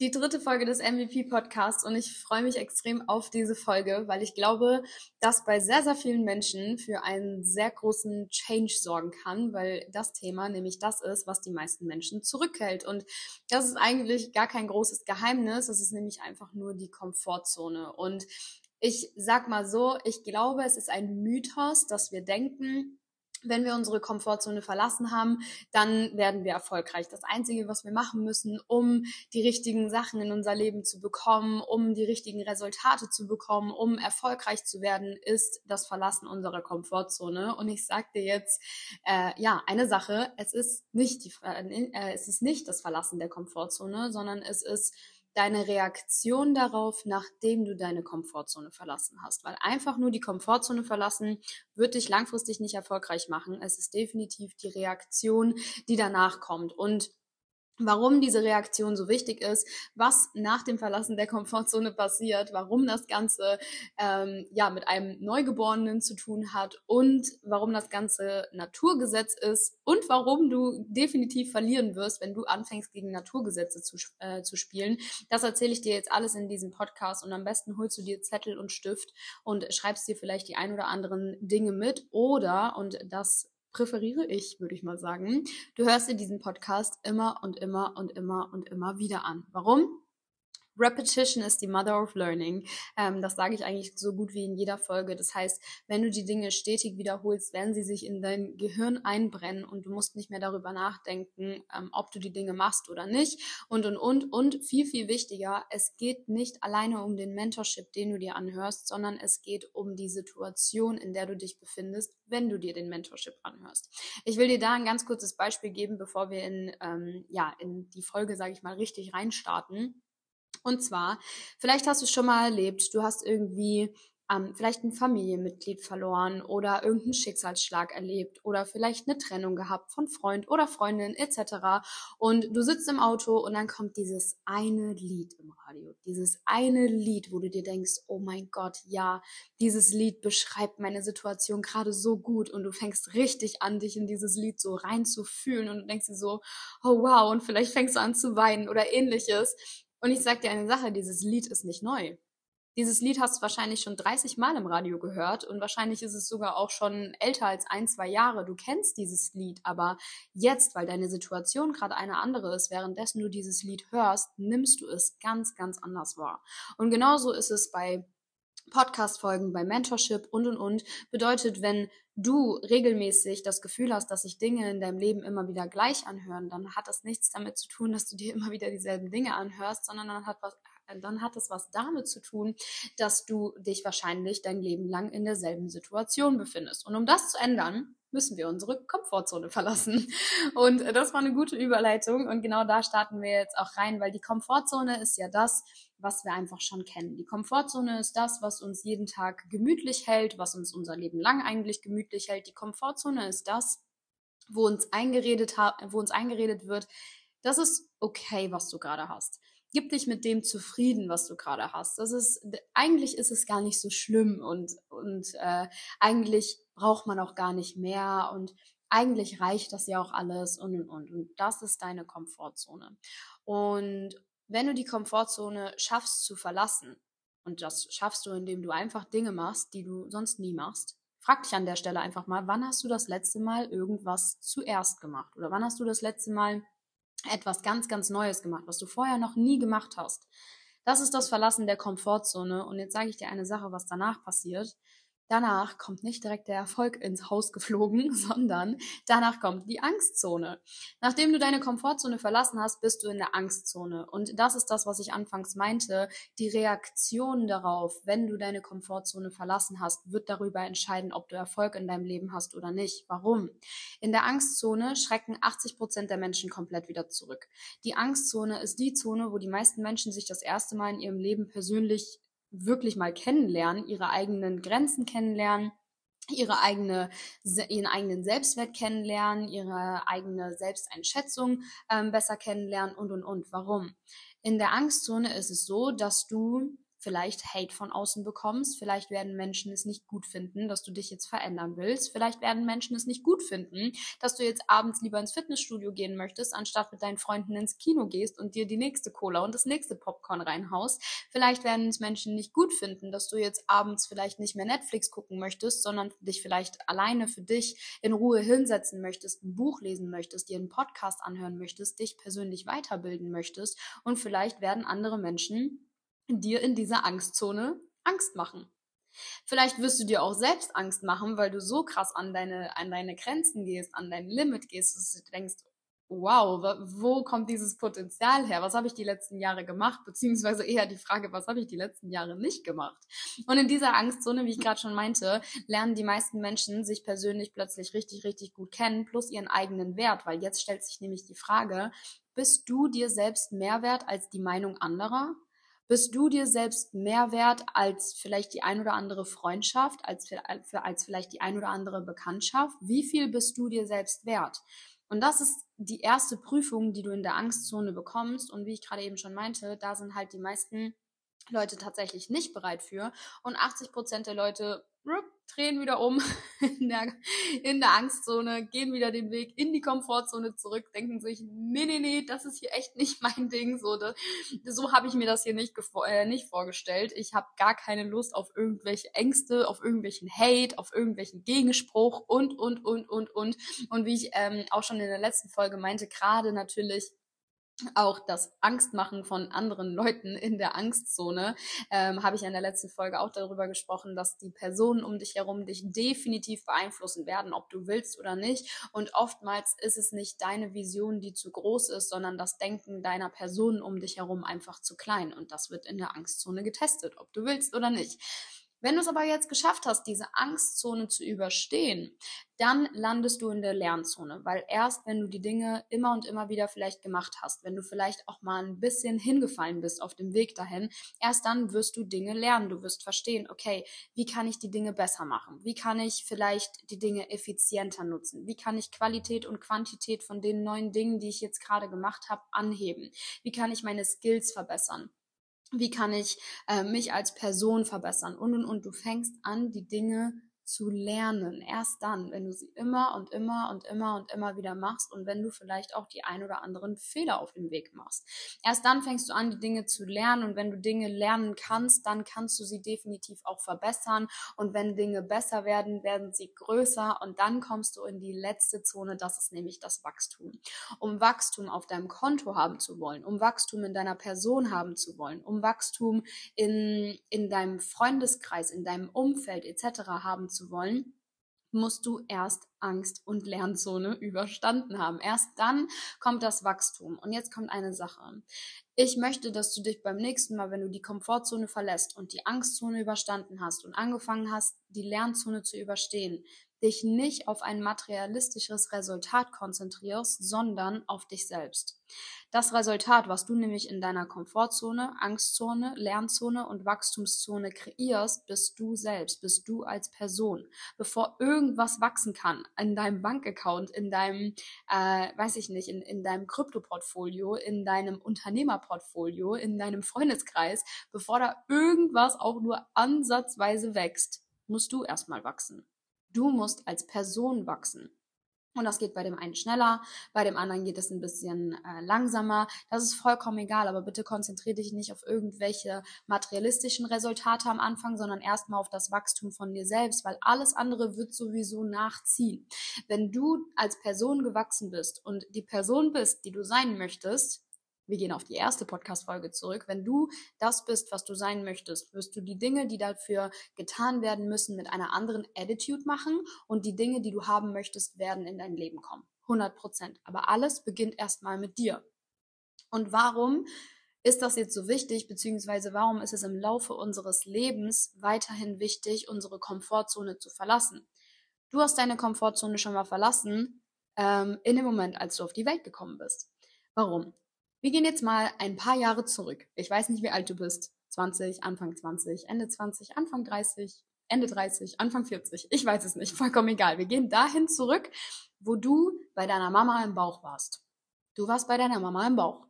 die dritte Folge des MVP-Podcasts und ich freue mich extrem auf diese Folge, weil ich glaube, dass bei sehr, sehr vielen Menschen für einen sehr großen Change sorgen kann, weil das Thema nämlich das ist, was die meisten Menschen zurückhält. Und das ist eigentlich gar kein großes Geheimnis, es ist nämlich einfach nur die Komfortzone. Und ich sag mal so, ich glaube, es ist ein Mythos, dass wir denken, wenn wir unsere Komfortzone verlassen haben, dann werden wir erfolgreich. Das Einzige, was wir machen müssen, um die richtigen Sachen in unser Leben zu bekommen, um die richtigen Resultate zu bekommen, um erfolgreich zu werden, ist das Verlassen unserer Komfortzone. Und ich sage dir jetzt, äh, ja, eine Sache, es ist nicht die, äh, es ist nicht das Verlassen der Komfortzone, sondern es ist deine Reaktion darauf, nachdem du deine Komfortzone verlassen hast. Weil einfach nur die Komfortzone verlassen wird dich langfristig nicht erfolgreich machen. Es ist definitiv die Reaktion, die danach kommt. Und warum diese Reaktion so wichtig ist, was nach dem Verlassen der Komfortzone passiert, warum das Ganze ähm, ja mit einem Neugeborenen zu tun hat und warum das Ganze Naturgesetz ist und warum du definitiv verlieren wirst, wenn du anfängst gegen Naturgesetze zu, äh, zu spielen. Das erzähle ich dir jetzt alles in diesem Podcast und am besten holst du dir Zettel und Stift und schreibst dir vielleicht die ein oder anderen Dinge mit oder und das präferiere ich, würde ich mal sagen. Du hörst dir diesen Podcast immer und immer und immer und immer wieder an. Warum? Repetition is the mother of learning. Ähm, das sage ich eigentlich so gut wie in jeder Folge. Das heißt, wenn du die Dinge stetig wiederholst, werden sie sich in dein Gehirn einbrennen und du musst nicht mehr darüber nachdenken, ähm, ob du die Dinge machst oder nicht. Und, und, und, und viel, viel wichtiger, es geht nicht alleine um den Mentorship, den du dir anhörst, sondern es geht um die Situation, in der du dich befindest, wenn du dir den Mentorship anhörst. Ich will dir da ein ganz kurzes Beispiel geben, bevor wir in, ähm, ja, in die Folge, sage ich mal, richtig reinstarten. Und zwar, vielleicht hast du es schon mal erlebt, du hast irgendwie ähm, vielleicht ein Familienmitglied verloren oder irgendeinen Schicksalsschlag erlebt oder vielleicht eine Trennung gehabt von Freund oder Freundin etc. Und du sitzt im Auto und dann kommt dieses eine Lied im Radio, dieses eine Lied, wo du dir denkst, oh mein Gott, ja, dieses Lied beschreibt meine Situation gerade so gut und du fängst richtig an, dich in dieses Lied so reinzufühlen und denkst dir so, oh wow, und vielleicht fängst du an zu weinen oder ähnliches. Und ich sag dir eine Sache, dieses Lied ist nicht neu. Dieses Lied hast du wahrscheinlich schon 30 Mal im Radio gehört und wahrscheinlich ist es sogar auch schon älter als ein, zwei Jahre. Du kennst dieses Lied, aber jetzt, weil deine Situation gerade eine andere ist, währenddessen du dieses Lied hörst, nimmst du es ganz, ganz anders wahr. Und genauso ist es bei Podcast-Folgen, bei Mentorship und und und. Bedeutet, wenn du regelmäßig das Gefühl hast, dass sich Dinge in deinem Leben immer wieder gleich anhören, dann hat das nichts damit zu tun, dass du dir immer wieder dieselben Dinge anhörst, sondern dann hat was, dann hat es was damit zu tun, dass du dich wahrscheinlich dein Leben lang in derselben Situation befindest. Und um das zu ändern, müssen wir unsere Komfortzone verlassen. Und das war eine gute Überleitung. Und genau da starten wir jetzt auch rein, weil die Komfortzone ist ja das, was wir einfach schon kennen. Die Komfortzone ist das, was uns jeden Tag gemütlich hält, was uns unser Leben lang eigentlich gemütlich hält. Die Komfortzone ist das, wo uns eingeredet, wo uns eingeredet wird, das ist okay, was du gerade hast. Gib dich mit dem zufrieden, was du gerade hast. Das ist eigentlich ist es gar nicht so schlimm und und äh, eigentlich braucht man auch gar nicht mehr und eigentlich reicht das ja auch alles und und und und das ist deine Komfortzone. Und wenn du die Komfortzone schaffst zu verlassen, und das schaffst du, indem du einfach Dinge machst, die du sonst nie machst, frag dich an der Stelle einfach mal, wann hast du das letzte Mal irgendwas zuerst gemacht? Oder wann hast du das letzte Mal etwas ganz, ganz Neues gemacht, was du vorher noch nie gemacht hast? Das ist das Verlassen der Komfortzone. Und jetzt sage ich dir eine Sache, was danach passiert. Danach kommt nicht direkt der Erfolg ins Haus geflogen, sondern danach kommt die Angstzone. Nachdem du deine Komfortzone verlassen hast, bist du in der Angstzone. Und das ist das, was ich anfangs meinte. Die Reaktion darauf, wenn du deine Komfortzone verlassen hast, wird darüber entscheiden, ob du Erfolg in deinem Leben hast oder nicht. Warum? In der Angstzone schrecken 80 Prozent der Menschen komplett wieder zurück. Die Angstzone ist die Zone, wo die meisten Menschen sich das erste Mal in ihrem Leben persönlich wirklich mal kennenlernen, ihre eigenen Grenzen kennenlernen, ihre eigene, ihren eigenen Selbstwert kennenlernen, ihre eigene Selbsteinschätzung ähm, besser kennenlernen und und und. Warum? In der Angstzone ist es so, dass du vielleicht Hate von außen bekommst. Vielleicht werden Menschen es nicht gut finden, dass du dich jetzt verändern willst. Vielleicht werden Menschen es nicht gut finden, dass du jetzt abends lieber ins Fitnessstudio gehen möchtest, anstatt mit deinen Freunden ins Kino gehst und dir die nächste Cola und das nächste Popcorn reinhaust. Vielleicht werden es Menschen nicht gut finden, dass du jetzt abends vielleicht nicht mehr Netflix gucken möchtest, sondern dich vielleicht alleine für dich in Ruhe hinsetzen möchtest, ein Buch lesen möchtest, dir einen Podcast anhören möchtest, dich persönlich weiterbilden möchtest und vielleicht werden andere Menschen dir in dieser Angstzone Angst machen. Vielleicht wirst du dir auch selbst Angst machen, weil du so krass an deine, an deine Grenzen gehst, an dein Limit gehst, dass du denkst, wow, wo kommt dieses Potenzial her? Was habe ich die letzten Jahre gemacht? Beziehungsweise eher die Frage, was habe ich die letzten Jahre nicht gemacht? Und in dieser Angstzone, wie ich gerade schon meinte, lernen die meisten Menschen sich persönlich plötzlich richtig, richtig gut kennen, plus ihren eigenen Wert, weil jetzt stellt sich nämlich die Frage, bist du dir selbst mehr wert als die Meinung anderer? Bist du dir selbst mehr wert als vielleicht die ein oder andere Freundschaft, als, als vielleicht die ein oder andere Bekanntschaft? Wie viel bist du dir selbst wert? Und das ist die erste Prüfung, die du in der Angstzone bekommst. Und wie ich gerade eben schon meinte, da sind halt die meisten Leute tatsächlich nicht bereit für. Und 80 Prozent der Leute drehen wieder um in der, in der Angstzone, gehen wieder den Weg in die Komfortzone zurück, denken sich, nee, nee, nee, das ist hier echt nicht mein Ding. So, so habe ich mir das hier nicht, äh, nicht vorgestellt. Ich habe gar keine Lust auf irgendwelche Ängste, auf irgendwelchen Hate, auf irgendwelchen Gegenspruch und, und, und, und, und. Und wie ich ähm, auch schon in der letzten Folge meinte, gerade natürlich auch das Angstmachen von anderen Leuten in der Angstzone, ähm, habe ich in der letzten Folge auch darüber gesprochen, dass die Personen um dich herum dich definitiv beeinflussen werden, ob du willst oder nicht. Und oftmals ist es nicht deine Vision, die zu groß ist, sondern das Denken deiner Personen um dich herum einfach zu klein. Und das wird in der Angstzone getestet, ob du willst oder nicht. Wenn du es aber jetzt geschafft hast, diese Angstzone zu überstehen, dann landest du in der Lernzone, weil erst wenn du die Dinge immer und immer wieder vielleicht gemacht hast, wenn du vielleicht auch mal ein bisschen hingefallen bist auf dem Weg dahin, erst dann wirst du Dinge lernen. Du wirst verstehen, okay, wie kann ich die Dinge besser machen? Wie kann ich vielleicht die Dinge effizienter nutzen? Wie kann ich Qualität und Quantität von den neuen Dingen, die ich jetzt gerade gemacht habe, anheben? Wie kann ich meine Skills verbessern? Wie kann ich äh, mich als Person verbessern? Und und und du fängst an, die Dinge zu lernen. Erst dann, wenn du sie immer und immer und immer und immer wieder machst und wenn du vielleicht auch die ein oder anderen Fehler auf dem Weg machst. Erst dann fängst du an, die Dinge zu lernen und wenn du Dinge lernen kannst, dann kannst du sie definitiv auch verbessern und wenn Dinge besser werden, werden sie größer und dann kommst du in die letzte Zone, das ist nämlich das Wachstum. Um Wachstum auf deinem Konto haben zu wollen, um Wachstum in deiner Person haben zu wollen, um Wachstum in, in deinem Freundeskreis, in deinem Umfeld etc. haben zu zu wollen, musst du erst Angst und Lernzone überstanden haben. Erst dann kommt das Wachstum. Und jetzt kommt eine Sache. Ich möchte, dass du dich beim nächsten Mal, wenn du die Komfortzone verlässt und die Angstzone überstanden hast und angefangen hast, die Lernzone zu überstehen, dich nicht auf ein materialistisches Resultat konzentrierst, sondern auf dich selbst. Das Resultat, was du nämlich in deiner Komfortzone, Angstzone, Lernzone und Wachstumszone kreierst, bist du selbst, bist du als Person. Bevor irgendwas wachsen kann in deinem Bankaccount, in deinem, äh, weiß ich nicht, in, in deinem Kryptoportfolio, in deinem Unternehmerportfolio, in deinem Freundeskreis, bevor da irgendwas auch nur ansatzweise wächst, musst du erstmal wachsen. Du musst als Person wachsen. Und das geht bei dem einen schneller, bei dem anderen geht es ein bisschen äh, langsamer. Das ist vollkommen egal, aber bitte konzentriere dich nicht auf irgendwelche materialistischen Resultate am Anfang, sondern erstmal auf das Wachstum von dir selbst, weil alles andere wird sowieso nachziehen. Wenn du als Person gewachsen bist und die Person bist, die du sein möchtest, wir gehen auf die erste Podcast-Folge zurück. Wenn du das bist, was du sein möchtest, wirst du die Dinge, die dafür getan werden müssen, mit einer anderen Attitude machen und die Dinge, die du haben möchtest, werden in dein Leben kommen. 100 Prozent. Aber alles beginnt erstmal mit dir. Und warum ist das jetzt so wichtig, beziehungsweise warum ist es im Laufe unseres Lebens weiterhin wichtig, unsere Komfortzone zu verlassen? Du hast deine Komfortzone schon mal verlassen ähm, in dem Moment, als du auf die Welt gekommen bist. Warum? Wir gehen jetzt mal ein paar Jahre zurück. Ich weiß nicht, wie alt du bist. 20, Anfang 20, Ende 20, Anfang 30, Ende 30, Anfang 40. Ich weiß es nicht. Vollkommen egal. Wir gehen dahin zurück, wo du bei deiner Mama im Bauch warst. Du warst bei deiner Mama im Bauch.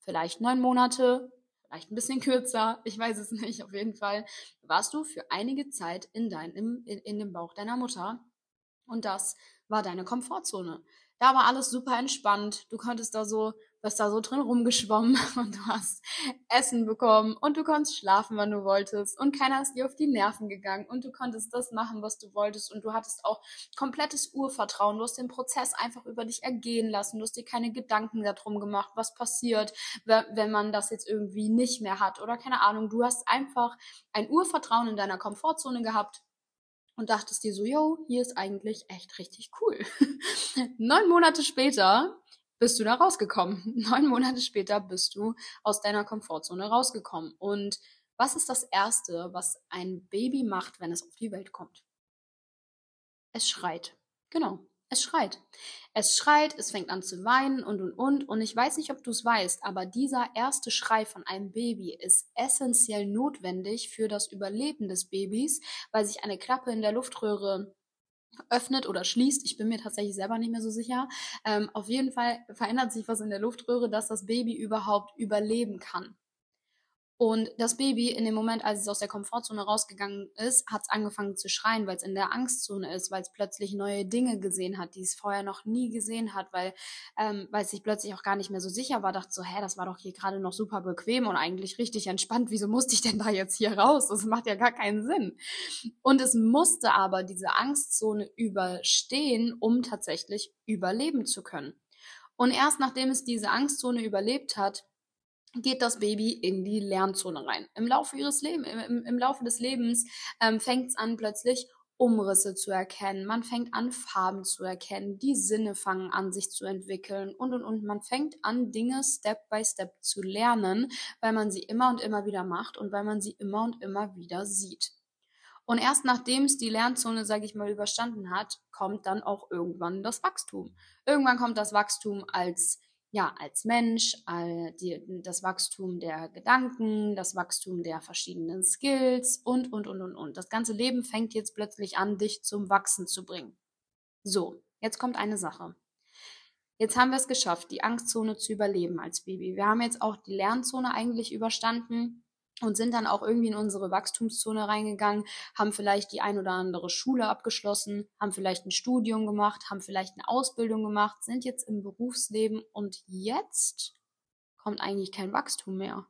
Vielleicht neun Monate, vielleicht ein bisschen kürzer, ich weiß es nicht, auf jeden Fall warst du für einige Zeit in, deinem, in, in dem Bauch deiner Mutter und das war deine Komfortzone. Da war alles super entspannt. Du konntest da so, bist da so drin rumgeschwommen und du hast Essen bekommen und du konntest schlafen, wann du wolltest und keiner ist dir auf die Nerven gegangen und du konntest das machen, was du wolltest und du hattest auch komplettes Urvertrauen. Du hast den Prozess einfach über dich ergehen lassen. Du hast dir keine Gedanken darum gemacht, was passiert, wenn man das jetzt irgendwie nicht mehr hat oder keine Ahnung. Du hast einfach ein Urvertrauen in deiner Komfortzone gehabt und dachtest dir so, yo, hier ist eigentlich echt richtig cool. Neun Monate später bist du da rausgekommen. Neun Monate später bist du aus deiner Komfortzone rausgekommen. Und was ist das Erste, was ein Baby macht, wenn es auf die Welt kommt? Es schreit. Genau. Es schreit. Es schreit, es fängt an zu weinen und und und. Und ich weiß nicht, ob du es weißt, aber dieser erste Schrei von einem Baby ist essentiell notwendig für das Überleben des Babys, weil sich eine Klappe in der Luftröhre öffnet oder schließt. Ich bin mir tatsächlich selber nicht mehr so sicher. Ähm, auf jeden Fall verändert sich was in der Luftröhre, dass das Baby überhaupt überleben kann. Und das Baby, in dem Moment, als es aus der Komfortzone rausgegangen ist, hat es angefangen zu schreien, weil es in der Angstzone ist, weil es plötzlich neue Dinge gesehen hat, die es vorher noch nie gesehen hat, weil, ähm, weil es sich plötzlich auch gar nicht mehr so sicher war, dachte so, hä, das war doch hier gerade noch super bequem und eigentlich richtig entspannt. Wieso musste ich denn da jetzt hier raus? Das macht ja gar keinen Sinn. Und es musste aber diese Angstzone überstehen, um tatsächlich überleben zu können. Und erst nachdem es diese Angstzone überlebt hat, geht das Baby in die Lernzone rein. Im Laufe ihres Lebens, im, im Laufe des Lebens ähm, fängt es an, plötzlich Umrisse zu erkennen, man fängt an, Farben zu erkennen, die Sinne fangen an, sich zu entwickeln und und und. Man fängt an, Dinge Step by Step zu lernen, weil man sie immer und immer wieder macht und weil man sie immer und immer wieder sieht. Und erst nachdem es die Lernzone, sage ich mal, überstanden hat, kommt dann auch irgendwann das Wachstum. Irgendwann kommt das Wachstum als ja, als Mensch, all die, das Wachstum der Gedanken, das Wachstum der verschiedenen Skills und, und, und, und, und. Das ganze Leben fängt jetzt plötzlich an, dich zum Wachsen zu bringen. So, jetzt kommt eine Sache. Jetzt haben wir es geschafft, die Angstzone zu überleben als Baby. Wir haben jetzt auch die Lernzone eigentlich überstanden und sind dann auch irgendwie in unsere Wachstumszone reingegangen, haben vielleicht die ein oder andere Schule abgeschlossen, haben vielleicht ein Studium gemacht, haben vielleicht eine Ausbildung gemacht, sind jetzt im Berufsleben und jetzt kommt eigentlich kein Wachstum mehr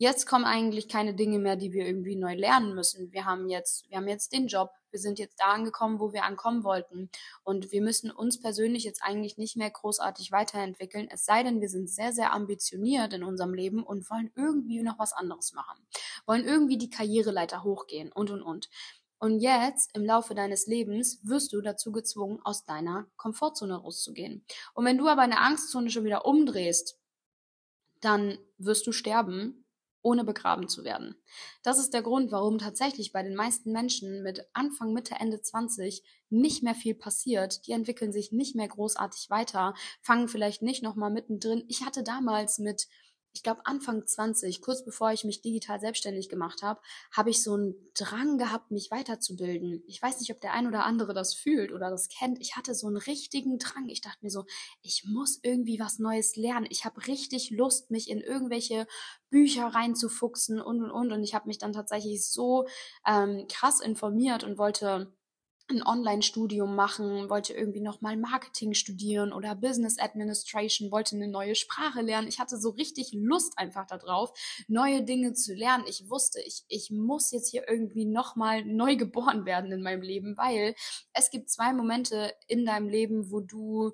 jetzt kommen eigentlich keine Dinge mehr, die wir irgendwie neu lernen müssen. Wir haben jetzt, wir haben jetzt den Job, wir sind jetzt da angekommen, wo wir ankommen wollten. Und wir müssen uns persönlich jetzt eigentlich nicht mehr großartig weiterentwickeln, es sei denn, wir sind sehr, sehr ambitioniert in unserem Leben und wollen irgendwie noch was anderes machen. Wollen irgendwie die Karriereleiter hochgehen und, und, und. Und jetzt, im Laufe deines Lebens, wirst du dazu gezwungen, aus deiner Komfortzone rauszugehen. Und wenn du aber eine Angstzone schon wieder umdrehst, dann wirst du sterben ohne begraben zu werden. Das ist der Grund, warum tatsächlich bei den meisten Menschen mit Anfang, Mitte, Ende 20 nicht mehr viel passiert. Die entwickeln sich nicht mehr großartig weiter, fangen vielleicht nicht nochmal mittendrin. Ich hatte damals mit ich glaube Anfang 20, kurz bevor ich mich digital selbstständig gemacht habe, habe ich so einen Drang gehabt, mich weiterzubilden. Ich weiß nicht, ob der ein oder andere das fühlt oder das kennt. Ich hatte so einen richtigen Drang. Ich dachte mir so, ich muss irgendwie was Neues lernen. Ich habe richtig Lust, mich in irgendwelche Bücher reinzufuchsen und und und. Und ich habe mich dann tatsächlich so ähm, krass informiert und wollte ein Online-Studium machen, wollte irgendwie nochmal Marketing studieren oder Business Administration, wollte eine neue Sprache lernen. Ich hatte so richtig Lust einfach darauf, neue Dinge zu lernen. Ich wusste, ich, ich muss jetzt hier irgendwie nochmal neu geboren werden in meinem Leben, weil es gibt zwei Momente in deinem Leben, wo du,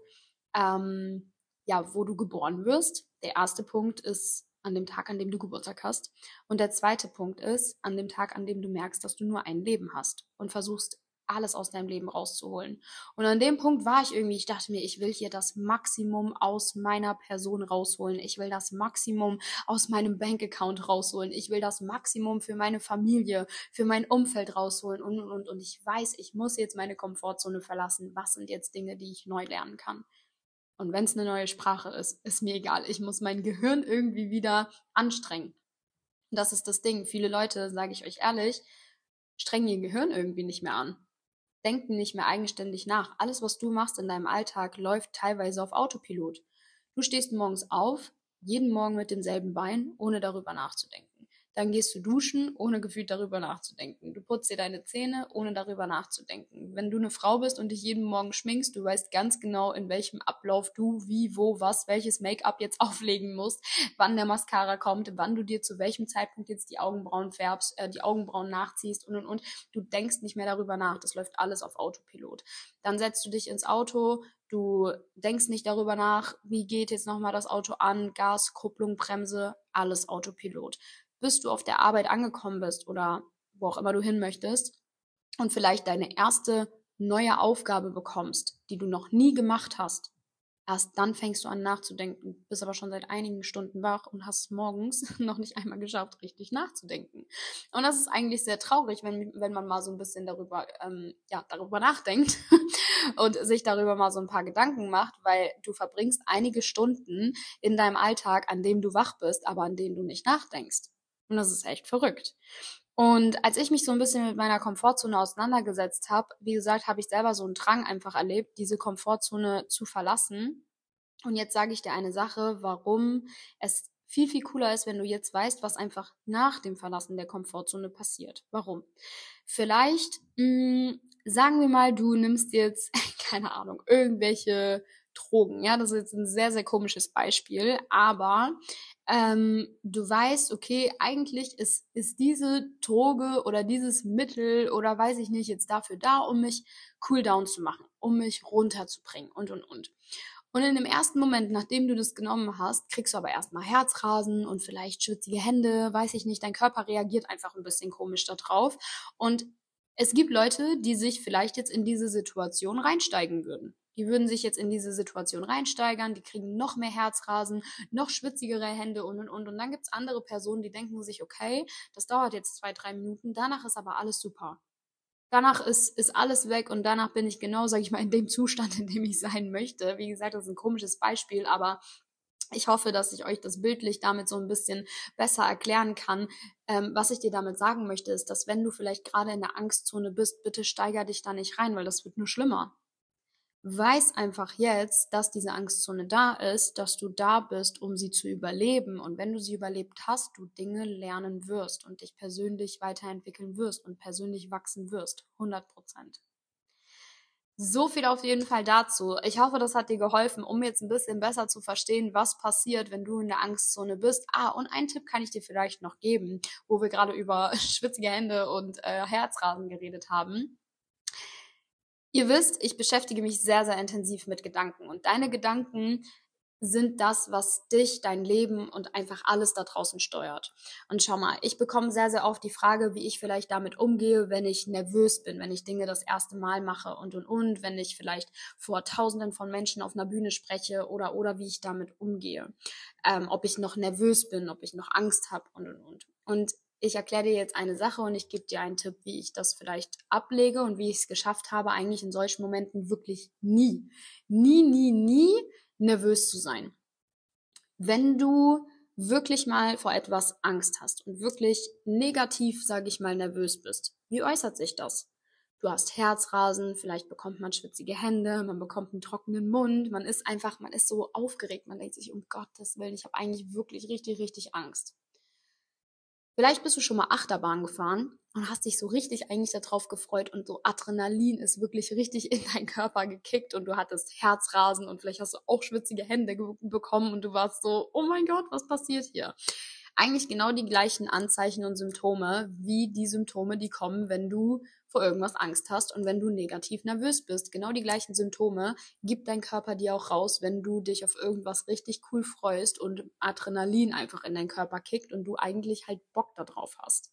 ähm, ja, wo du geboren wirst. Der erste Punkt ist an dem Tag, an dem du Geburtstag hast. Und der zweite Punkt ist an dem Tag, an dem du merkst, dass du nur ein Leben hast und versuchst alles aus deinem Leben rauszuholen. Und an dem Punkt war ich irgendwie, ich dachte mir, ich will hier das Maximum aus meiner Person rausholen. Ich will das Maximum aus meinem Bankaccount rausholen. Ich will das Maximum für meine Familie, für mein Umfeld rausholen und, und, und. Und ich weiß, ich muss jetzt meine Komfortzone verlassen. Was sind jetzt Dinge, die ich neu lernen kann? Und wenn es eine neue Sprache ist, ist mir egal. Ich muss mein Gehirn irgendwie wieder anstrengen. Das ist das Ding. Viele Leute, sage ich euch ehrlich, strengen ihr Gehirn irgendwie nicht mehr an denken nicht mehr eigenständig nach. Alles, was du machst in deinem Alltag, läuft teilweise auf Autopilot. Du stehst morgens auf, jeden Morgen mit demselben Bein, ohne darüber nachzudenken. Dann gehst du duschen, ohne gefühlt darüber nachzudenken. Du putzt dir deine Zähne, ohne darüber nachzudenken. Wenn du eine Frau bist und dich jeden Morgen schminkst, du weißt ganz genau, in welchem Ablauf du wie, wo, was, welches Make-up jetzt auflegen musst, wann der Mascara kommt, wann du dir zu welchem Zeitpunkt jetzt die Augenbrauen färbst, äh, die Augenbrauen nachziehst und und und. Du denkst nicht mehr darüber nach. Das läuft alles auf Autopilot. Dann setzt du dich ins Auto, Du denkst nicht darüber nach, wie geht jetzt nochmal das Auto an, Gas, Kupplung, Bremse, alles Autopilot bis du auf der Arbeit angekommen bist oder wo auch immer du hin möchtest und vielleicht deine erste neue Aufgabe bekommst, die du noch nie gemacht hast. Erst dann fängst du an nachzudenken, bist aber schon seit einigen Stunden wach und hast morgens noch nicht einmal geschafft, richtig nachzudenken. Und das ist eigentlich sehr traurig, wenn, wenn man mal so ein bisschen darüber, ähm, ja, darüber nachdenkt und sich darüber mal so ein paar Gedanken macht, weil du verbringst einige Stunden in deinem Alltag, an dem du wach bist, aber an denen du nicht nachdenkst. Und das ist echt verrückt. Und als ich mich so ein bisschen mit meiner Komfortzone auseinandergesetzt habe, wie gesagt, habe ich selber so einen Drang einfach erlebt, diese Komfortzone zu verlassen. Und jetzt sage ich dir eine Sache, warum es viel, viel cooler ist, wenn du jetzt weißt, was einfach nach dem Verlassen der Komfortzone passiert. Warum? Vielleicht, mh, hm, sagen wir mal, du nimmst jetzt, keine Ahnung, irgendwelche Drogen. Ja, das ist jetzt ein sehr, sehr komisches Beispiel, aber ähm, du weißt, okay, eigentlich ist, ist diese Droge oder dieses Mittel oder weiß ich nicht jetzt dafür da, um mich cool down zu machen, um mich runterzubringen und, und, und. Und in dem ersten Moment, nachdem du das genommen hast, kriegst du aber erstmal Herzrasen und vielleicht schwitzige Hände, weiß ich nicht, dein Körper reagiert einfach ein bisschen komisch darauf. Und es gibt Leute, die sich vielleicht jetzt in diese Situation reinsteigen würden. Die würden sich jetzt in diese Situation reinsteigern, die kriegen noch mehr Herzrasen, noch schwitzigere Hände und und und. Und dann gibt's andere Personen, die denken sich, okay, das dauert jetzt zwei, drei Minuten, danach ist aber alles super. Danach ist, ist alles weg und danach bin ich genau, sag ich mal, in dem Zustand, in dem ich sein möchte. Wie gesagt, das ist ein komisches Beispiel, aber ich hoffe, dass ich euch das bildlich damit so ein bisschen besser erklären kann. Ähm, was ich dir damit sagen möchte, ist, dass wenn du vielleicht gerade in der Angstzone bist, bitte steiger dich da nicht rein, weil das wird nur schlimmer weiß einfach jetzt, dass diese Angstzone da ist, dass du da bist, um sie zu überleben. Und wenn du sie überlebt hast, du Dinge lernen wirst und dich persönlich weiterentwickeln wirst und persönlich wachsen wirst. 100 Prozent. So viel auf jeden Fall dazu. Ich hoffe, das hat dir geholfen, um jetzt ein bisschen besser zu verstehen, was passiert, wenn du in der Angstzone bist. Ah, und einen Tipp kann ich dir vielleicht noch geben, wo wir gerade über schwitzige Hände und äh, Herzrasen geredet haben. Ihr wisst, ich beschäftige mich sehr, sehr intensiv mit Gedanken und deine Gedanken sind das, was dich, dein Leben und einfach alles da draußen steuert. Und schau mal, ich bekomme sehr, sehr oft die Frage, wie ich vielleicht damit umgehe, wenn ich nervös bin, wenn ich Dinge das erste Mal mache und und und, wenn ich vielleicht vor Tausenden von Menschen auf einer Bühne spreche oder oder wie ich damit umgehe, ähm, ob ich noch nervös bin, ob ich noch Angst habe und und und. Und ich erkläre dir jetzt eine Sache und ich gebe dir einen Tipp, wie ich das vielleicht ablege und wie ich es geschafft habe, eigentlich in solchen Momenten wirklich nie, nie, nie, nie nervös zu sein. Wenn du wirklich mal vor etwas Angst hast und wirklich negativ, sage ich mal, nervös bist, wie äußert sich das? Du hast Herzrasen, vielleicht bekommt man schwitzige Hände, man bekommt einen trockenen Mund, man ist einfach, man ist so aufgeregt, man denkt sich, um Gottes Willen, ich habe eigentlich wirklich richtig, richtig Angst. Vielleicht bist du schon mal Achterbahn gefahren und hast dich so richtig eigentlich darauf gefreut und so Adrenalin ist wirklich richtig in deinen Körper gekickt und du hattest Herzrasen und vielleicht hast du auch schwitzige Hände bekommen und du warst so, oh mein Gott, was passiert hier? Eigentlich genau die gleichen Anzeichen und Symptome wie die Symptome, die kommen, wenn du vor irgendwas Angst hast und wenn du negativ nervös bist. Genau die gleichen Symptome gibt dein Körper dir auch raus, wenn du dich auf irgendwas richtig cool freust und Adrenalin einfach in deinen Körper kickt und du eigentlich halt Bock darauf hast.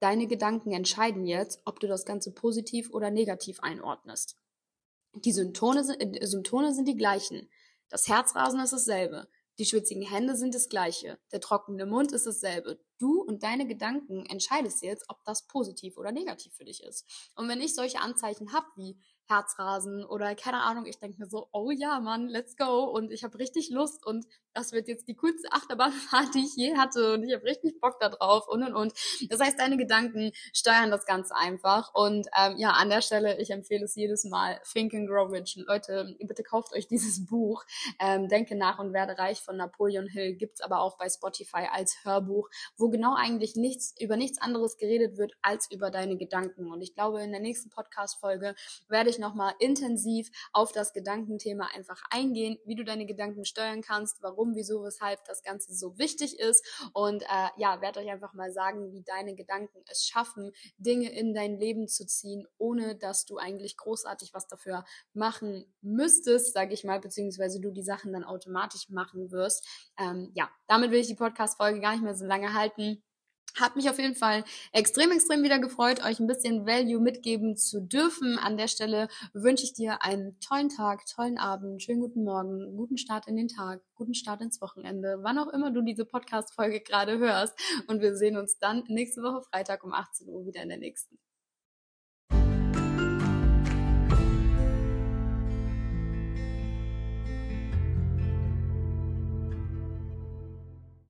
Deine Gedanken entscheiden jetzt, ob du das Ganze positiv oder negativ einordnest. Die Symptome sind, äh, Symptome sind die gleichen. Das Herzrasen ist dasselbe. Die schwitzigen Hände sind das gleiche. Der trockene Mund ist dasselbe. du und deine Gedanken entscheidest jetzt, ob das positiv oder negativ für dich ist. Und wenn ich solche Anzeichen habe wie Herzrasen oder keine Ahnung, ich denke mir so, oh ja, Mann, let's go. Und ich habe richtig Lust und das wird jetzt die coolste Achterbahnfahrt, die ich je hatte. Und ich habe richtig Bock da drauf und und und. Das heißt, deine Gedanken steuern das Ganze einfach. Und ähm, ja, an der Stelle, ich empfehle es jedes Mal, Think and Grow Rich. Leute, bitte kauft euch dieses Buch, ähm, Denke nach und werde reich. Von Napoleon Hill, gibt's aber auch bei Spotify als Hörbuch, wo genau eigentlich nichts, über nichts anderes geredet wird als über deine Gedanken. Und ich glaube, in der nächsten Podcast-Folge werde ich nochmal intensiv auf das Gedankenthema einfach eingehen, wie du deine Gedanken steuern kannst, warum warum, wieso, weshalb das Ganze so wichtig ist. Und äh, ja, werde euch einfach mal sagen, wie deine Gedanken es schaffen, Dinge in dein Leben zu ziehen, ohne dass du eigentlich großartig was dafür machen müsstest, sage ich mal, beziehungsweise du die Sachen dann automatisch machen wirst. Ähm, ja, damit will ich die Podcast-Folge gar nicht mehr so lange halten. Hat mich auf jeden Fall extrem, extrem wieder gefreut, euch ein bisschen Value mitgeben zu dürfen. An der Stelle wünsche ich dir einen tollen Tag, tollen Abend, schönen guten Morgen, guten Start in den Tag, guten Start ins Wochenende, wann auch immer du diese Podcast-Folge gerade hörst. Und wir sehen uns dann nächste Woche Freitag um 18 Uhr wieder in der nächsten.